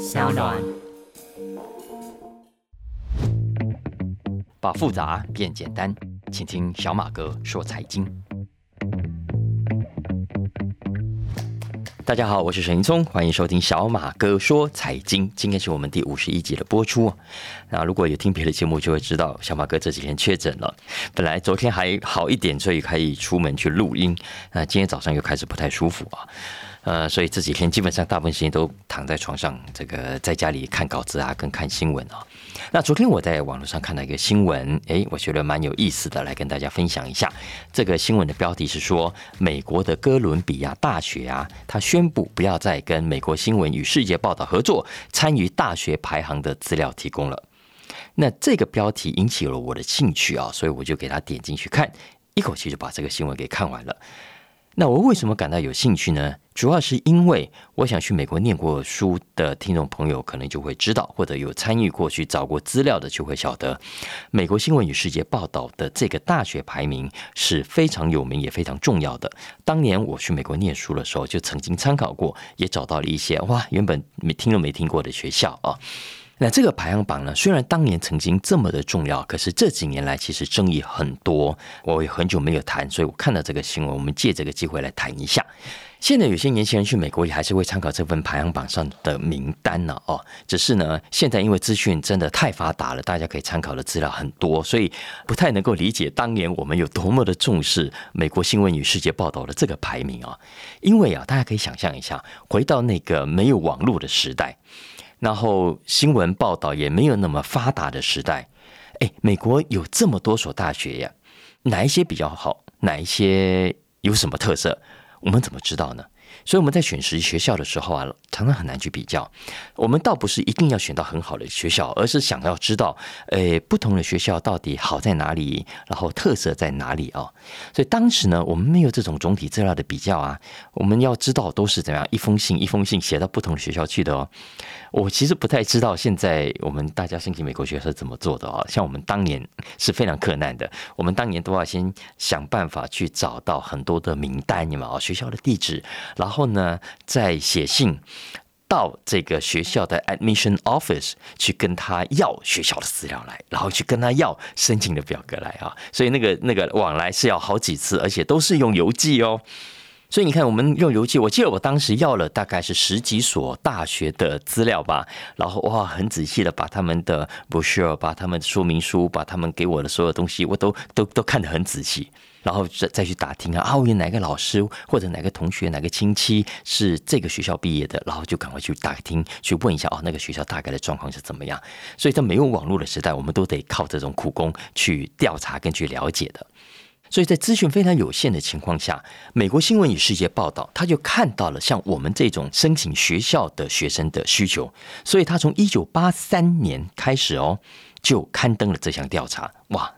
小暖。把复杂变简单，请听小马哥说财经。大家好，我是沈云聪，欢迎收听小马哥说财经。今天是我们第五十一集的播出。那如果有听别的节目，就会知道小马哥这几天确诊了。本来昨天还好一点，所以可以出门去录音。那今天早上又开始不太舒服啊。呃，所以这几天基本上大部分时间都躺在床上，这个在家里看稿子啊，跟看新闻啊。那昨天我在网络上看到一个新闻，诶，我觉得蛮有意思的，来跟大家分享一下。这个新闻的标题是说，美国的哥伦比亚大学啊，他宣布不要再跟美国新闻与世界报道合作，参与大学排行的资料提供了。那这个标题引起了我的兴趣啊，所以我就给他点进去看，一口气就把这个新闻给看完了。那我为什么感到有兴趣呢？主要是因为我想去美国念过书的听众朋友可能就会知道，或者有参与过去找过资料的就会晓得，美国新闻与世界报道的这个大学排名是非常有名也非常重要的。当年我去美国念书的时候，就曾经参考过，也找到了一些哇，原本没听都没听过的学校啊。那这个排行榜呢？虽然当年曾经这么的重要，可是这几年来其实争议很多。我也很久没有谈，所以我看到这个新闻，我们借这个机会来谈一下。现在有些年轻人去美国也还是会参考这份排行榜上的名单呢。哦，只是呢，现在因为资讯真的太发达了，大家可以参考的资料很多，所以不太能够理解当年我们有多么的重视美国新闻与世界报道的这个排名啊。因为啊，大家可以想象一下，回到那个没有网络的时代。然后新闻报道也没有那么发达的时代，哎，美国有这么多所大学呀，哪一些比较好？哪一些有什么特色？我们怎么知道呢？所以我们在选实习学校的时候啊，常常很难去比较。我们倒不是一定要选到很好的学校，而是想要知道，诶，不同的学校到底好在哪里，然后特色在哪里啊？所以当时呢，我们没有这种总体资料的比较啊。我们要知道都是怎样一封信一封信写到不同学校去的哦。我其实不太知道现在我们大家申请美国学校怎么做的啊。像我们当年是非常困难的，我们当年都要先想办法去找到很多的名单，你们啊，学校的地址，然后。后呢，再写信到这个学校的 admission office 去跟他要学校的资料来，然后去跟他要申请的表格来啊。所以那个那个往来是要好几次，而且都是用邮寄哦。所以你看，我们用邮寄，我记得我当时要了大概是十几所大学的资料吧，然后哇，很仔细的把他们的 brochure、把他们说明书、把他们给我的所有东西，我都都都看得很仔细。然后再再去打听啊，啊，有哪个老师或者哪个同学、哪个亲戚是这个学校毕业的，然后就赶快去打听，去问一下哦，那个学校大概的状况是怎么样。所以在没有网络的时代，我们都得靠这种苦工去调查跟去了解的。所以在资讯非常有限的情况下，美国新闻与世界报道，他就看到了像我们这种申请学校的学生的需求，所以他从一九八三年开始哦，就刊登了这项调查。哇！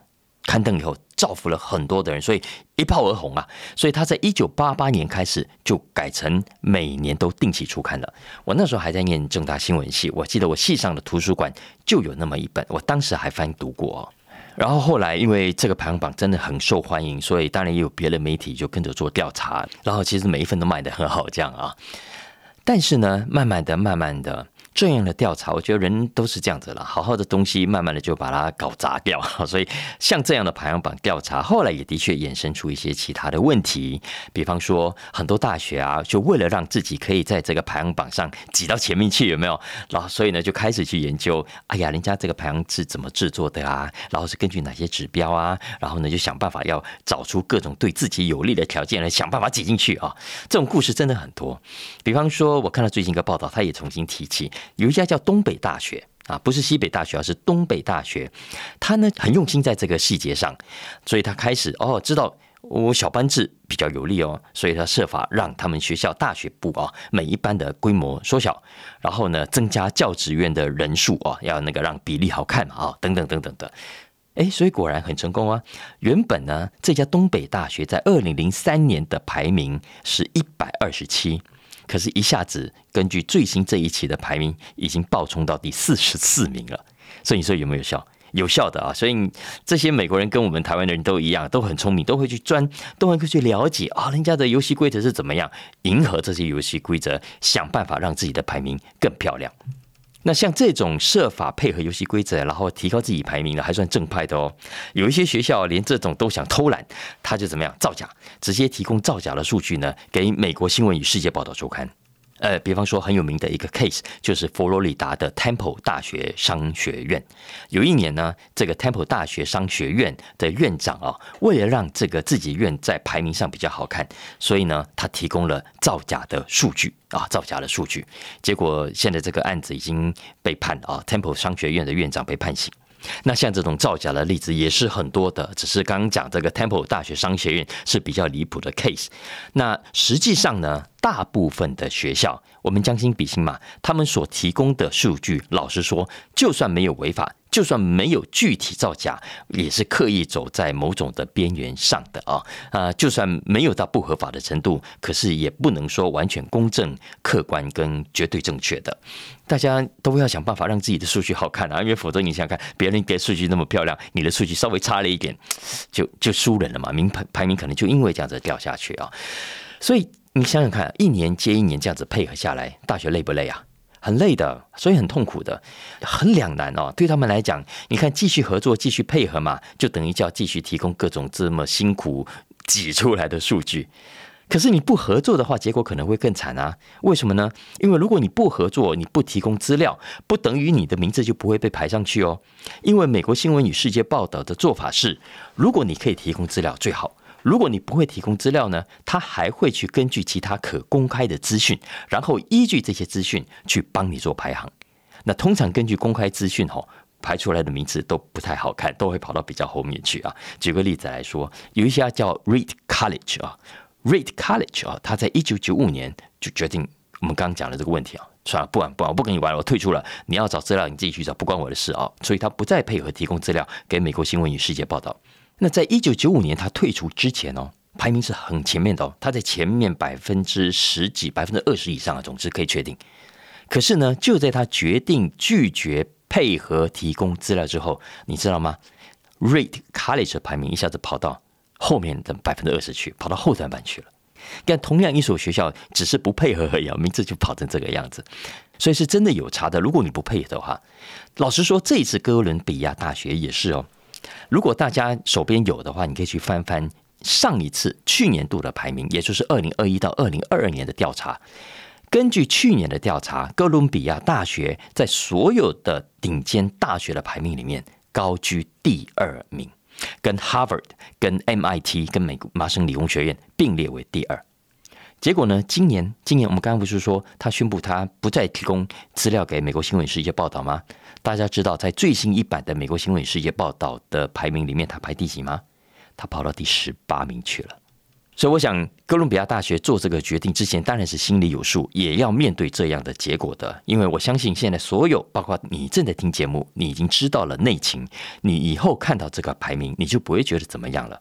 刊登以后，造福了很多的人，所以一炮而红啊！所以他在一九八八年开始就改成每年都定期出刊了。我那时候还在念正大新闻系，我记得我系上的图书馆就有那么一本，我当时还翻读过。然后后来因为这个排行榜真的很受欢迎，所以当然也有别的媒体就跟着做调查，然后其实每一份都卖的很好，这样啊。但是呢，慢慢的、慢慢的。这样的调查，我觉得人都是这样子了。好好的东西，慢慢的就把它搞砸掉。所以，像这样的排行榜调查，后来也的确衍生出一些其他的问题。比方说，很多大学啊，就为了让自己可以在这个排行榜上挤到前面去，有没有？然后，所以呢，就开始去研究，哎呀，人家这个排行是怎么制作的啊？然后是根据哪些指标啊？然后呢，就想办法要找出各种对自己有利的条件来想办法挤进去啊。这种故事真的很多。比方说，我看到最近一个报道，他也重新提起。有一家叫东北大学啊，不是西北大学，而是东北大学。他呢很用心在这个细节上，所以他开始哦知道我小班制比较有利哦，所以他设法让他们学校大学部啊每一班的规模缩小，然后呢增加教职员的人数啊，要那个让比例好看嘛啊等等等等的。哎，所以果然很成功啊！原本呢这家东北大学在二零零三年的排名是一百二十七。可是，一下子根据最新这一期的排名，已经暴冲到第四十四名了。所以你说有没有效？有效的啊！所以这些美国人跟我们台湾的人都一样，都很聪明，都会去钻，都会去了解啊，人家的游戏规则是怎么样，迎合这些游戏规则，想办法让自己的排名更漂亮。那像这种设法配合游戏规则，然后提高自己排名的，还算正派的哦。有一些学校连这种都想偷懒，他就怎么样造假，直接提供造假的数据呢，给美国新闻与世界报道周刊。呃，比方说很有名的一个 case，就是佛罗里达的 Temple 大学商学院。有一年呢，这个 Temple 大学商学院的院长啊，为了让这个自己院在排名上比较好看，所以呢，他提供了造假的数据啊，造假的数据。结果现在这个案子已经被判啊，Temple 商学院的院长被判刑。那像这种造假的例子也是很多的，只是刚刚讲这个 Temple 大学商学院是比较离谱的 case。那实际上呢，大部分的学校，我们将心比心嘛，他们所提供的数据，老实说，就算没有违法。就算没有具体造假，也是刻意走在某种的边缘上的啊啊！就算没有到不合法的程度，可是也不能说完全公正、客观跟绝对正确的。大家都要想办法让自己的数据好看啊，因为否则你想看别人给数据那么漂亮，你的数据稍微差了一点，就就输人了嘛，名排排名可能就因为这样子掉下去啊。所以你想想看，一年接一年这样子配合下来，大学累不累啊？很累的，所以很痛苦的，很两难哦。对他们来讲，你看继续合作、继续配合嘛，就等于叫继续提供各种这么辛苦挤出来的数据。可是你不合作的话，结果可能会更惨啊。为什么呢？因为如果你不合作，你不提供资料，不等于你的名字就不会被排上去哦。因为美国新闻与世界报道的做法是，如果你可以提供资料，最好。如果你不会提供资料呢，他还会去根据其他可公开的资讯，然后依据这些资讯去帮你做排行。那通常根据公开资讯吼排出来的名字都不太好看，都会跑到比较后面去啊。举个例子来说，有一家叫 Reed College 啊，Reed College 啊，他在一九九五年就决定我们刚刚讲的这个问题啊，算了，不玩不玩，我不跟你玩了，我退出了。你要找资料，你自己去找，不关我的事啊。所以他不再配合提供资料给美国新闻与世界报道。那在一九九五年他退出之前哦，排名是很前面的哦，他在前面百分之十几、百分之二十以上啊，总之可以确定。可是呢，就在他决定拒绝配合提供资料之后，你知道吗？Rate College 排名一下子跑到后面的百分之二十去，跑到后段班去了。但同样一所学校，只是不配合而已，名字就跑成这个样子，所以是真的有差的。如果你不配合的话，老实说，这次哥伦比亚大学也是哦。如果大家手边有的话，你可以去翻翻上一次去年度的排名，也就是二零二一到二零二二年的调查。根据去年的调查，哥伦比亚大学在所有的顶尖大学的排名里面高居第二名，跟 Harvard、跟 MIT、跟美国麻省理工学院并列为第二。结果呢？今年，今年我们刚刚不是说他宣布他不再提供资料给美国新闻世界报道吗？大家知道在最新一版的美国新闻世界报道的排名里面，他排第几吗？他跑到第十八名去了。所以我想，哥伦比亚大学做这个决定之前，当然是心里有数，也要面对这样的结果的。因为我相信，现在所有，包括你正在听节目，你已经知道了内情，你以后看到这个排名，你就不会觉得怎么样了。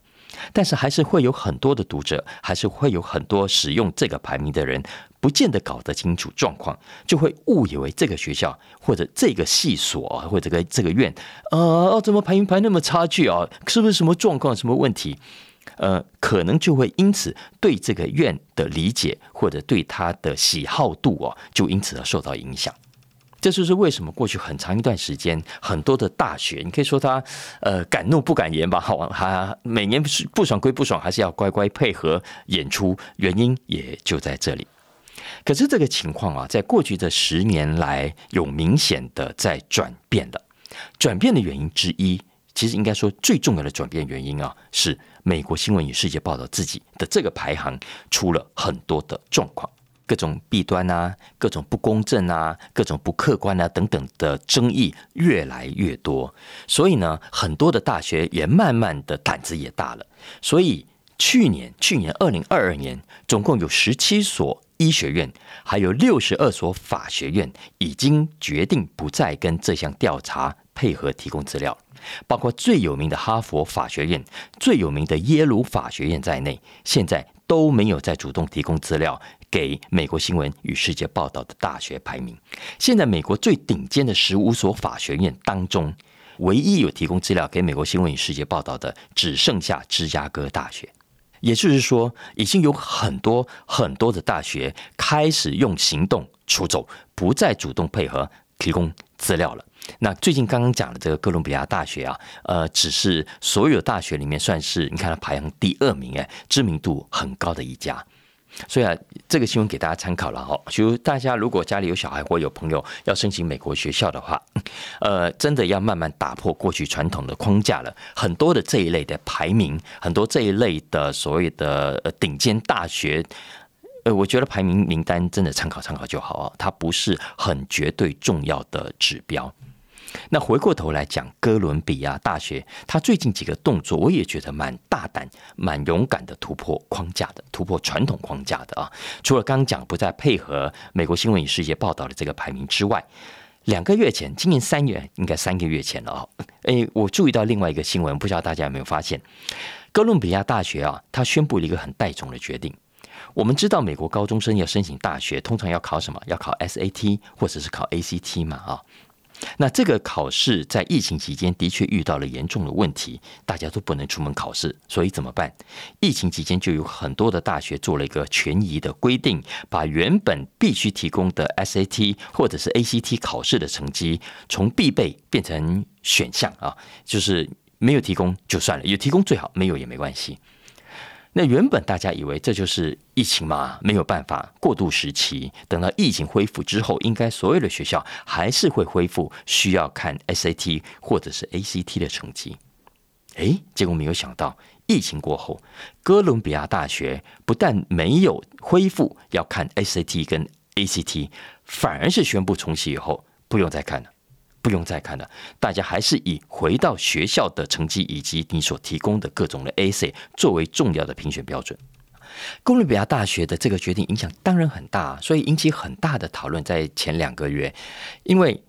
但是还是会有很多的读者，还是会有很多使用这个排名的人，不见得搞得清楚状况，就会误以为这个学校或者这个系所或者这个这个院，呃，怎么排名排那么差距啊？是不是什么状况、什么问题？呃，可能就会因此对这个院的理解或者对他的喜好度哦，就因此而受到影响。这就是为什么过去很长一段时间，很多的大学，你可以说他呃敢怒不敢言吧，好，他每年不不爽归不爽，还是要乖乖配合演出，原因也就在这里。可是这个情况啊，在过去这十年来有明显的在转变了。转变的原因之一，其实应该说最重要的转变原因啊，是美国新闻与世界报道自己的这个排行出了很多的状况。各种弊端啊，各种不公正啊，各种不客观啊等等的争议越来越多，所以呢，很多的大学也慢慢的胆子也大了。所以去年，去年二零二二年，总共有十七所医学院，还有六十二所法学院，已经决定不再跟这项调查配合提供资料，包括最有名的哈佛法学院、最有名的耶鲁法学院在内，现在都没有再主动提供资料。给美国新闻与世界报道的大学排名，现在美国最顶尖的十五所法学院当中，唯一有提供资料给美国新闻与世界报道的，只剩下芝加哥大学。也就是说，已经有很多很多的大学开始用行动出走，不再主动配合提供资料了。那最近刚刚讲的这个哥伦比亚大学啊，呃，只是所有大学里面算是你看它排行第二名，哎，知名度很高的一家。所以啊，这个新闻给大家参考了哈。就大家如果家里有小孩或有朋友要申请美国学校的话，呃，真的要慢慢打破过去传统的框架了。很多的这一类的排名，很多这一类的所谓的顶尖大学，呃，我觉得排名名单真的参考参考就好啊，它不是很绝对重要的指标。那回过头来讲，哥伦比亚大学，它最近几个动作，我也觉得蛮大胆、蛮勇敢的，突破框架的，突破传统框架的啊。除了刚刚讲不再配合美国新闻与世界报道的这个排名之外，两个月前，今年三月，应该三个月前了啊。诶，我注意到另外一个新闻，不知道大家有没有发现，哥伦比亚大学啊，它宣布了一个很带种的决定。我们知道，美国高中生要申请大学，通常要考什么？要考 SAT 或者是考 ACT 嘛啊。那这个考试在疫情期间的确遇到了严重的问题，大家都不能出门考试，所以怎么办？疫情期间就有很多的大学做了一个权宜的规定，把原本必须提供的 SAT 或者是 ACT 考试的成绩从必备变成选项啊，就是没有提供就算了，有提供最好，没有也没关系。那原本大家以为这就是疫情嘛，没有办法过渡时期，等到疫情恢复之后，应该所有的学校还是会恢复需要看 SAT 或者是 ACT 的成绩。诶，结果没有想到，疫情过后，哥伦比亚大学不但没有恢复要看 SAT 跟 ACT，反而是宣布重启以后不用再看了。不用再看了，大家还是以回到学校的成绩以及你所提供的各种的 AC 作为重要的评选标准。哥伦比亚大学的这个决定影响当然很大，所以引起很大的讨论。在前两个月，因为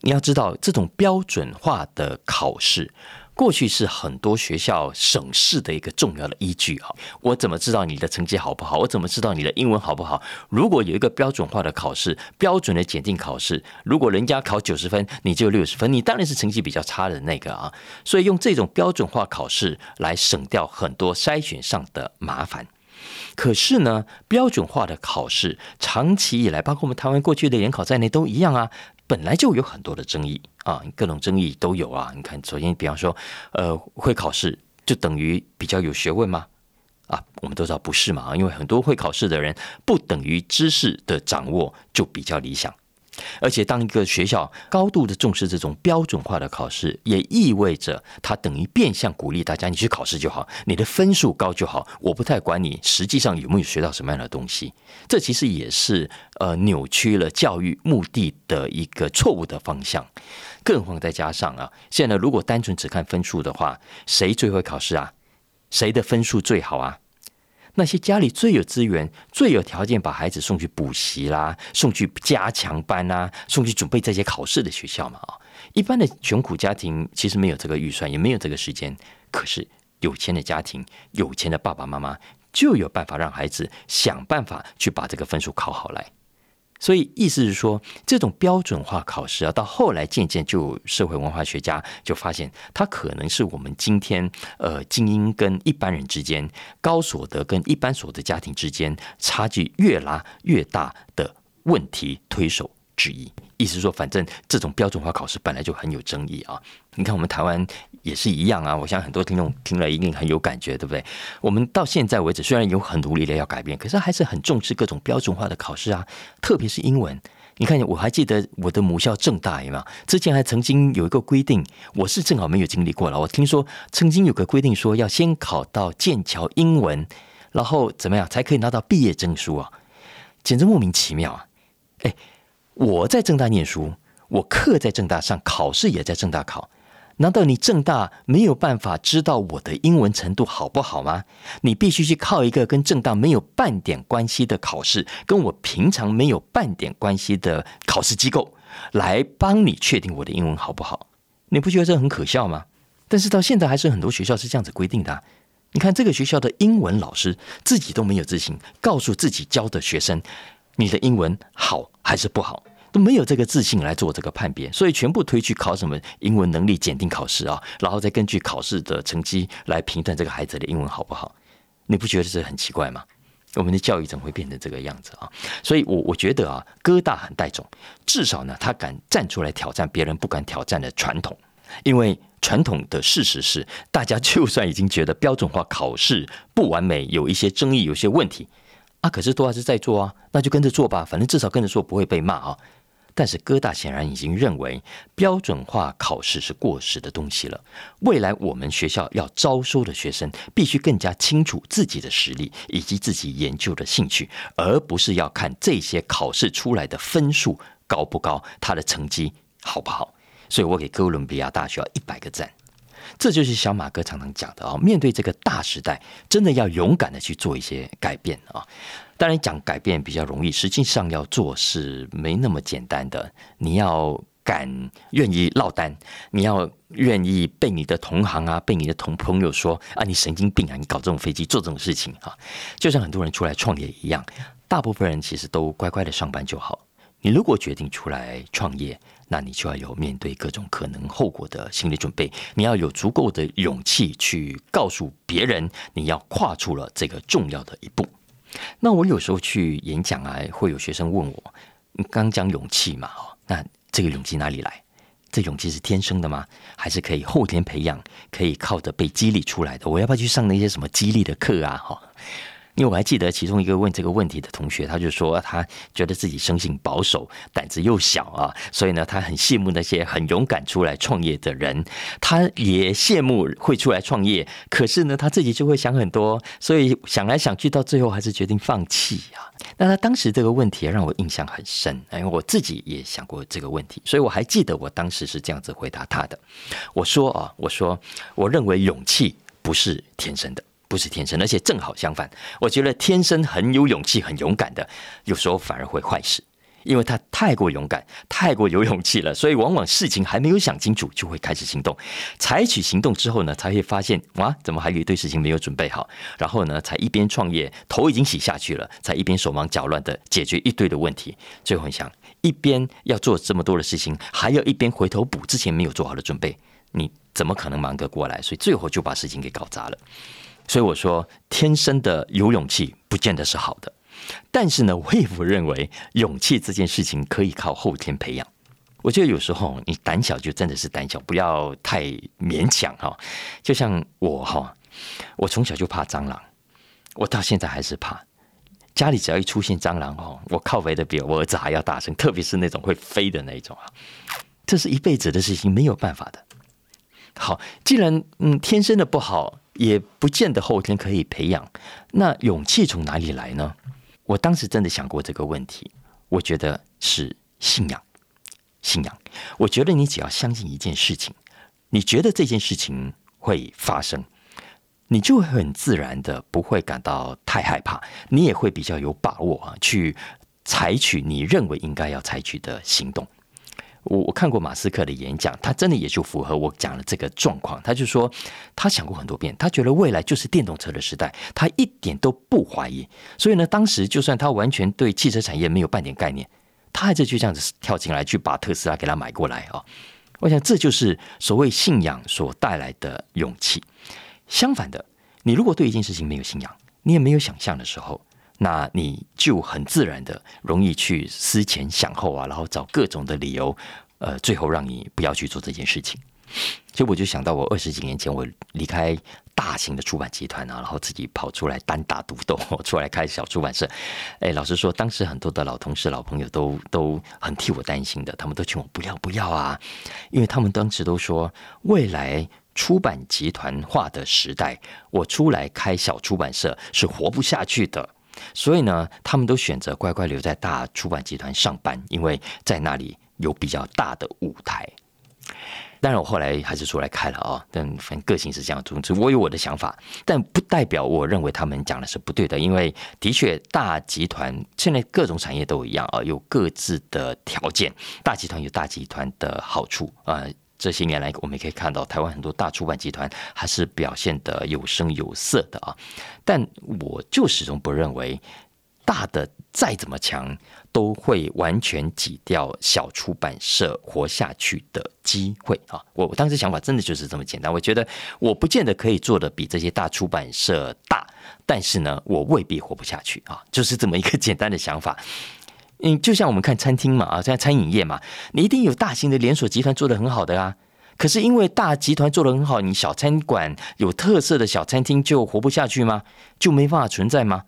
你要知道，这种标准化的考试。过去是很多学校省市的一个重要的依据啊！我怎么知道你的成绩好不好？我怎么知道你的英文好不好？如果有一个标准化的考试，标准的检定考试，如果人家考九十分，你就六十分，你当然是成绩比较差的那个啊！所以用这种标准化考试来省掉很多筛选上的麻烦。可是呢，标准化的考试长期以来，包括我们台湾过去的联考在内都一样啊。本来就有很多的争议啊，各种争议都有啊。你看，首先，比方说，呃，会考试就等于比较有学问吗？啊，我们都知道不是嘛，因为很多会考试的人，不等于知识的掌握就比较理想。而且，当一个学校高度的重视这种标准化的考试，也意味着它等于变相鼓励大家，你去考试就好，你的分数高就好，我不太管你实际上有没有学到什么样的东西。这其实也是呃扭曲了教育目的的一个错误的方向。更何况再加上啊，现在如果单纯只看分数的话，谁最会考试啊？谁的分数最好啊？那些家里最有资源、最有条件把孩子送去补习啦、送去加强班啦、送去准备这些考试的学校嘛啊，一般的穷苦家庭其实没有这个预算，也没有这个时间。可是有钱的家庭、有钱的爸爸妈妈就有办法让孩子想办法去把这个分数考好来。所以意思是说，这种标准化考试啊，到后来渐渐就社会文化学家就发现，它可能是我们今天呃精英跟一般人之间、高所得跟一般所得家庭之间差距越拉越大的问题推手之一。意思说，反正这种标准化考试本来就很有争议啊。你看，我们台湾也是一样啊。我想很多听众听了一定很有感觉，对不对？我们到现在为止，虽然有很努力的要改变，可是还是很重视各种标准化的考试啊。特别是英文，你看，我还记得我的母校正大嘛，之前还曾经有一个规定，我是正好没有经历过了。我听说曾经有个规定，说要先考到剑桥英文，然后怎么样才可以拿到毕业证书啊？简直莫名其妙啊！哎。我在正大念书，我课在正大上，考试也在正大考。难道你正大没有办法知道我的英文程度好不好吗？你必须去靠一个跟正大没有半点关系的考试，跟我平常没有半点关系的考试机构来帮你确定我的英文好不好？你不觉得这很可笑吗？但是到现在还是很多学校是这样子规定的。你看这个学校的英文老师自己都没有自信，告诉自己教的学生。你的英文好还是不好，都没有这个自信来做这个判别，所以全部推去考什么英文能力检定考试啊，然后再根据考试的成绩来评断这个孩子的英文好不好？你不觉得这很奇怪吗？我们的教育怎么会变成这个样子啊？所以，我我觉得啊，哥大很带种，至少呢，他敢站出来挑战别人不敢挑战的传统，因为传统的事实是，大家就算已经觉得标准化考试不完美，有一些争议，有些问题啊，可是都还是在做啊，那就跟着做吧，反正至少跟着做不会被骂啊。但是哥大显然已经认为标准化考试是过时的东西了。未来我们学校要招收的学生，必须更加清楚自己的实力以及自己研究的兴趣，而不是要看这些考试出来的分数高不高，他的成绩好不好。所以我给哥伦比亚大学一百个赞。这就是小马哥常常讲的啊，面对这个大时代，真的要勇敢的去做一些改变啊。当然讲改变比较容易，实际上要做是没那么简单的。你要敢愿意落单，你要愿意被你的同行啊，被你的同朋友说啊，你神经病啊，你搞这种飞机做这种事情啊，就像很多人出来创业一样，大部分人其实都乖乖的上班就好。你如果决定出来创业，那你就要有面对各种可能后果的心理准备，你要有足够的勇气去告诉别人，你要跨出了这个重要的一步。那我有时候去演讲啊，会有学生问我：“刚讲勇气嘛？哦，那这个勇气哪里来？这勇气是天生的吗？还是可以后天培养，可以靠着被激励出来的？我要不要去上那些什么激励的课啊？哈？”因为我还记得其中一个问这个问题的同学，他就说他觉得自己生性保守，胆子又小啊，所以呢，他很羡慕那些很勇敢出来创业的人，他也羡慕会出来创业，可是呢，他自己就会想很多，所以想来想去，到最后还是决定放弃啊。那他当时这个问题让我印象很深，因为我自己也想过这个问题，所以我还记得我当时是这样子回答他的。我说啊，我说我认为勇气不是天生的。不是天生，而且正好相反。我觉得天生很有勇气、很勇敢的，有时候反而会坏事，因为他太过勇敢、太过有勇气了，所以往往事情还没有想清楚，就会开始行动。采取行动之后呢，才会发现哇，怎么还有一堆事情没有准备好？然后呢，才一边创业，头已经洗下去了，才一边手忙脚乱的解决一堆的问题。最后你想，一边要做这么多的事情，还要一边回头补之前没有做好的准备，你怎么可能忙得过来？所以最后就把事情给搞砸了。所以我说，天生的有勇气不见得是好的，但是呢，我也不认为勇气这件事情可以靠后天培养。我觉得有时候你胆小就真的是胆小，不要太勉强哈。就像我哈，我从小就怕蟑螂，我到现在还是怕。家里只要一出现蟑螂哦，我靠背的比我儿子还要大声，特别是那种会飞的那种啊，这是一辈子的事情，没有办法的。好，既然嗯天生的不好。也不见得后天可以培养，那勇气从哪里来呢？我当时真的想过这个问题，我觉得是信仰，信仰。我觉得你只要相信一件事情，你觉得这件事情会发生，你就很自然的不会感到太害怕，你也会比较有把握啊，去采取你认为应该要采取的行动。我我看过马斯克的演讲，他真的也就符合我讲的这个状况。他就说，他想过很多遍，他觉得未来就是电动车的时代，他一点都不怀疑。所以呢，当时就算他完全对汽车产业没有半点概念，他还是就这样子跳进来，去把特斯拉给他买过来啊。我想这就是所谓信仰所带来的勇气。相反的，你如果对一件事情没有信仰，你也没有想象的时候。那你就很自然的容易去思前想后啊，然后找各种的理由，呃，最后让你不要去做这件事情。所以我就想到，我二十几年前我离开大型的出版集团啊，然后自己跑出来单打独斗，出来开小出版社。哎，老实说，当时很多的老同事、老朋友都都很替我担心的，他们都劝我不要不要啊，因为他们当时都说，未来出版集团化的时代，我出来开小出版社是活不下去的。所以呢，他们都选择乖乖留在大出版集团上班，因为在那里有比较大的舞台。当然，我后来还是出来开了啊，但反正个性是这样。总之，我有我的想法，但不代表我认为他们讲的是不对的。因为的确，大集团现在各种产业都一样啊，有各自的条件。大集团有大集团的好处啊。这些年来，我们也可以看到，台湾很多大出版集团还是表现的有声有色的啊。但我就始终不认为，大的再怎么强，都会完全挤掉小出版社活下去的机会啊。我当时想法真的就是这么简单。我觉得我不见得可以做的比这些大出版社大，但是呢，我未必活不下去啊，就是这么一个简单的想法。嗯，就像我们看餐厅嘛，啊，在餐饮业嘛，你一定有大型的连锁集团做的很好的啊。可是因为大集团做的很好，你小餐馆有特色的小餐厅就活不下去吗？就没办法存在吗？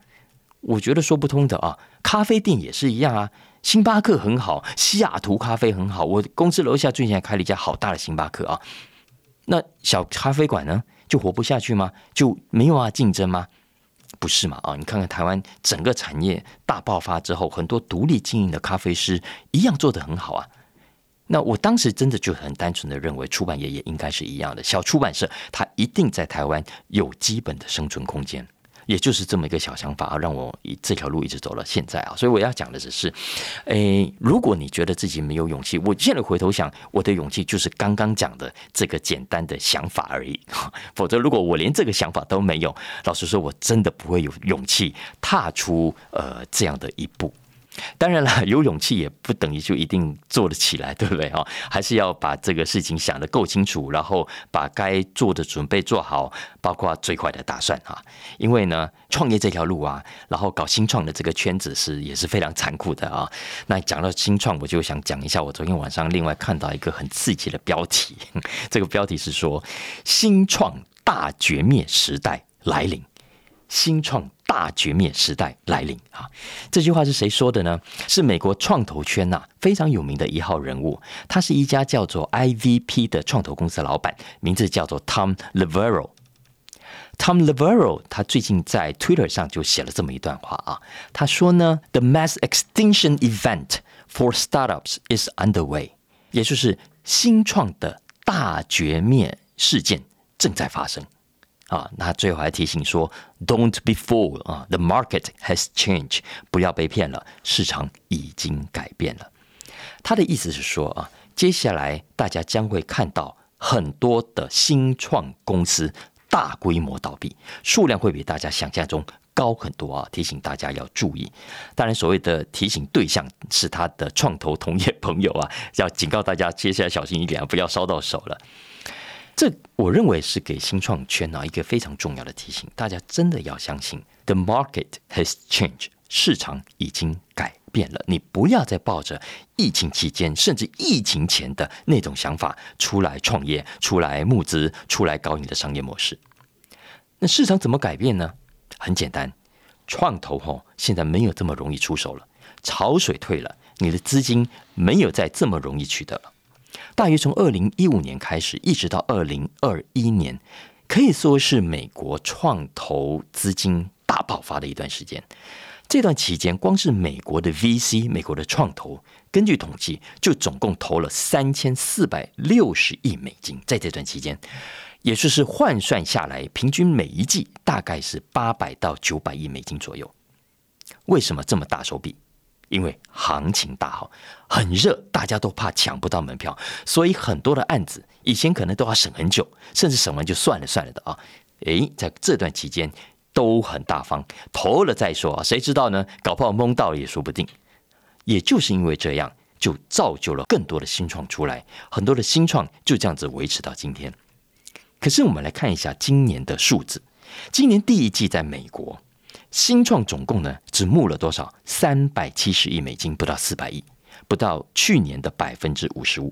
我觉得说不通的啊。咖啡店也是一样啊，星巴克很好，西雅图咖啡很好，我公司楼下最近开了一家好大的星巴克啊。那小咖啡馆呢，就活不下去吗？就没有啊竞争吗？不是嘛？啊，你看看台湾整个产业大爆发之后，很多独立经营的咖啡师一样做得很好啊。那我当时真的就很单纯的认为，出版业也应该是一样的，小出版社它一定在台湾有基本的生存空间。也就是这么一个小想法啊，让我以这条路一直走到现在啊，所以我要讲的只是，诶，如果你觉得自己没有勇气，我现在回头想，我的勇气就是刚刚讲的这个简单的想法而已。否则，如果我连这个想法都没有，老实说，我真的不会有勇气踏出呃这样的一步。当然了，有勇气也不等于就一定做得起来，对不对啊？还是要把这个事情想得够清楚，然后把该做的准备做好，包括最坏的打算啊。因为呢，创业这条路啊，然后搞新创的这个圈子是也是非常残酷的啊。那讲到新创，我就想讲一下，我昨天晚上另外看到一个很刺激的标题，这个标题是说“新创大绝灭时代来临”。新创大绝灭时代来临啊！这句话是谁说的呢？是美国创投圈呐非常有名的一号人物，他是一家叫做 IVP 的创投公司老板，名字叫做 Tom Levero。Tom Levero 他最近在 Twitter 上就写了这么一段话啊，他说呢：“The mass extinction event for startups is underway，也就是新创的大绝灭事件正在发生。”啊，那最后还提醒说，Don't be fooled 啊，The market has changed，不要被骗了，市场已经改变了。他的意思是说啊，接下来大家将会看到很多的新创公司大规模倒闭，数量会比大家想象中高很多啊，提醒大家要注意。当然，所谓的提醒对象是他的创投同业朋友啊，要警告大家接下来小心一点，不要烧到手了。这我认为是给新创圈啊一个非常重要的提醒，大家真的要相信，the market has changed，市场已经改变了。你不要再抱着疫情期间甚至疫情前的那种想法出来创业、出来募资、出来搞你的商业模式。那市场怎么改变呢？很简单，创投吼现在没有这么容易出手了，潮水退了，你的资金没有再这么容易取得了。大约从二零一五年开始，一直到二零二一年，可以说是美国创投资金大爆发的一段时间。这段期间，光是美国的 VC，美国的创投，根据统计，就总共投了三千四百六十亿美金。在这段期间，也就是换算下来，平均每一季大概是八百到九百亿美金左右。为什么这么大手笔？因为行情大好，很热，大家都怕抢不到门票，所以很多的案子以前可能都要审很久，甚至审完就算了算了的啊。诶，在这段期间都很大方，投了再说啊，谁知道呢？搞不好蒙到了也说不定。也就是因为这样，就造就了更多的新创出来，很多的新创就这样子维持到今天。可是我们来看一下今年的数字，今年第一季在美国。新创总共呢只募了多少？三百七十亿美金，不到四百亿，不到去年的百分之五十五。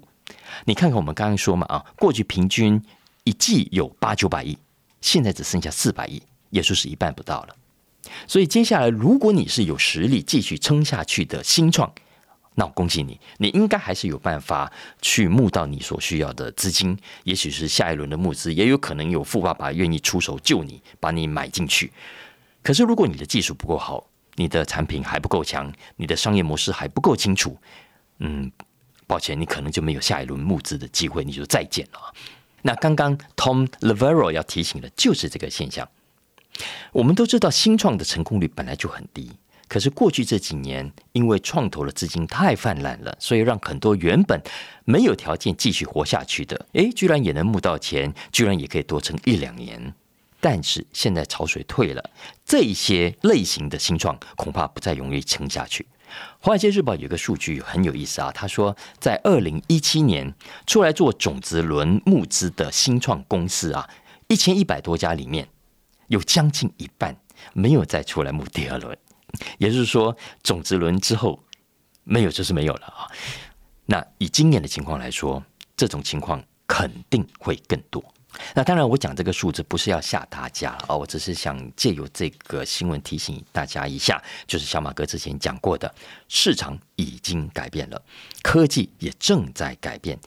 你看看我们刚刚说嘛啊，过去平均一季有八九百亿，现在只剩下四百亿，也就是一半不到了。所以接下来，如果你是有实力继续撑下去的新创，那我恭喜你，你应该还是有办法去募到你所需要的资金。也许是下一轮的募资，也有可能有富爸爸愿意出手救你，把你买进去。可是，如果你的技术不够好，你的产品还不够强，你的商业模式还不够清楚，嗯，抱歉，你可能就没有下一轮募资的机会，你就再见了。那刚刚 Tom Levero 要提醒的就是这个现象。我们都知道，新创的成功率本来就很低，可是过去这几年，因为创投的资金太泛滥了，所以让很多原本没有条件继续活下去的，诶，居然也能募到钱，居然也可以多撑一两年。但是现在潮水退了，这些类型的新创恐怕不再容易撑下去。华尔街日报有个数据很有意思啊，他说在二零一七年出来做种子轮募资的新创公司啊，一千一百多家里面有将近一半没有再出来募第二轮，也就是说，种子轮之后没有就是没有了啊。那以今年的情况来说，这种情况肯定会更多。那当然，我讲这个数字不是要吓大家了哦，我只是想借由这个新闻提醒大家一下，就是小马哥之前讲过的，市场已经改变了，科技也正在改变，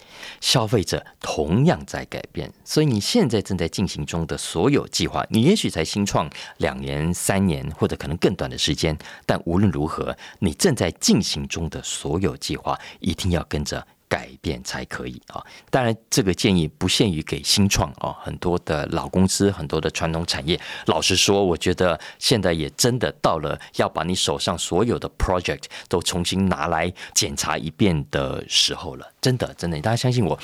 消费者同样在改变，所以你现在正在进行中的所有计划，你也许才新创两年、三年或者可能更短的时间，但无论如何，你正在进行中的所有计划，一定要跟着。改变才可以啊！当然，这个建议不限于给新创啊，很多的老公司、很多的传统产业，老实说，我觉得现在也真的到了要把你手上所有的 project 都重新拿来检查一遍的时候了。真的，真的，大家相信我，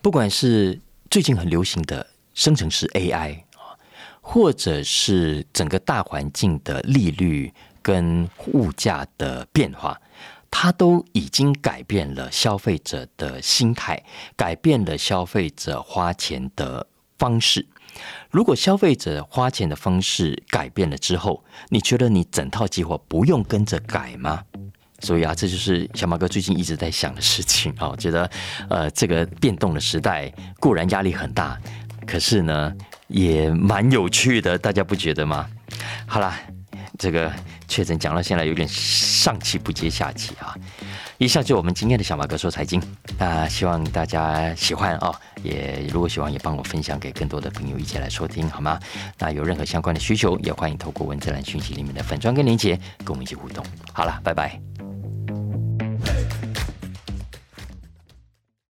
不管是最近很流行的生成式 AI 啊，或者是整个大环境的利率跟物价的变化。它都已经改变了消费者的心态，改变了消费者花钱的方式。如果消费者花钱的方式改变了之后，你觉得你整套计划不用跟着改吗？所以啊，这就是小马哥最近一直在想的事情啊。觉得呃，这个变动的时代固然压力很大，可是呢，也蛮有趣的，大家不觉得吗？好啦。这个确诊讲到现在有点上气不接下气啊！以上就我们今天的小马哥说财经，那希望大家喜欢哦，也如果喜欢也帮我分享给更多的朋友一起来收听好吗？那有任何相关的需求，也欢迎透过文字栏讯息里面的粉砖跟连接跟我们一起互动。好了，拜拜。